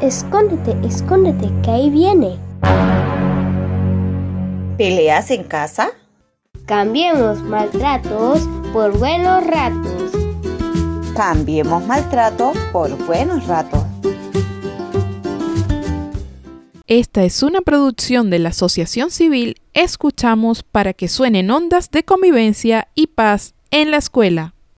Escóndete, escóndete, que ahí viene. ¿Peleas en casa? Cambiemos maltratos por buenos ratos. Cambiemos maltrato por buenos ratos. Esta es una producción de la Asociación Civil Escuchamos para que suenen ondas de convivencia y paz en la escuela.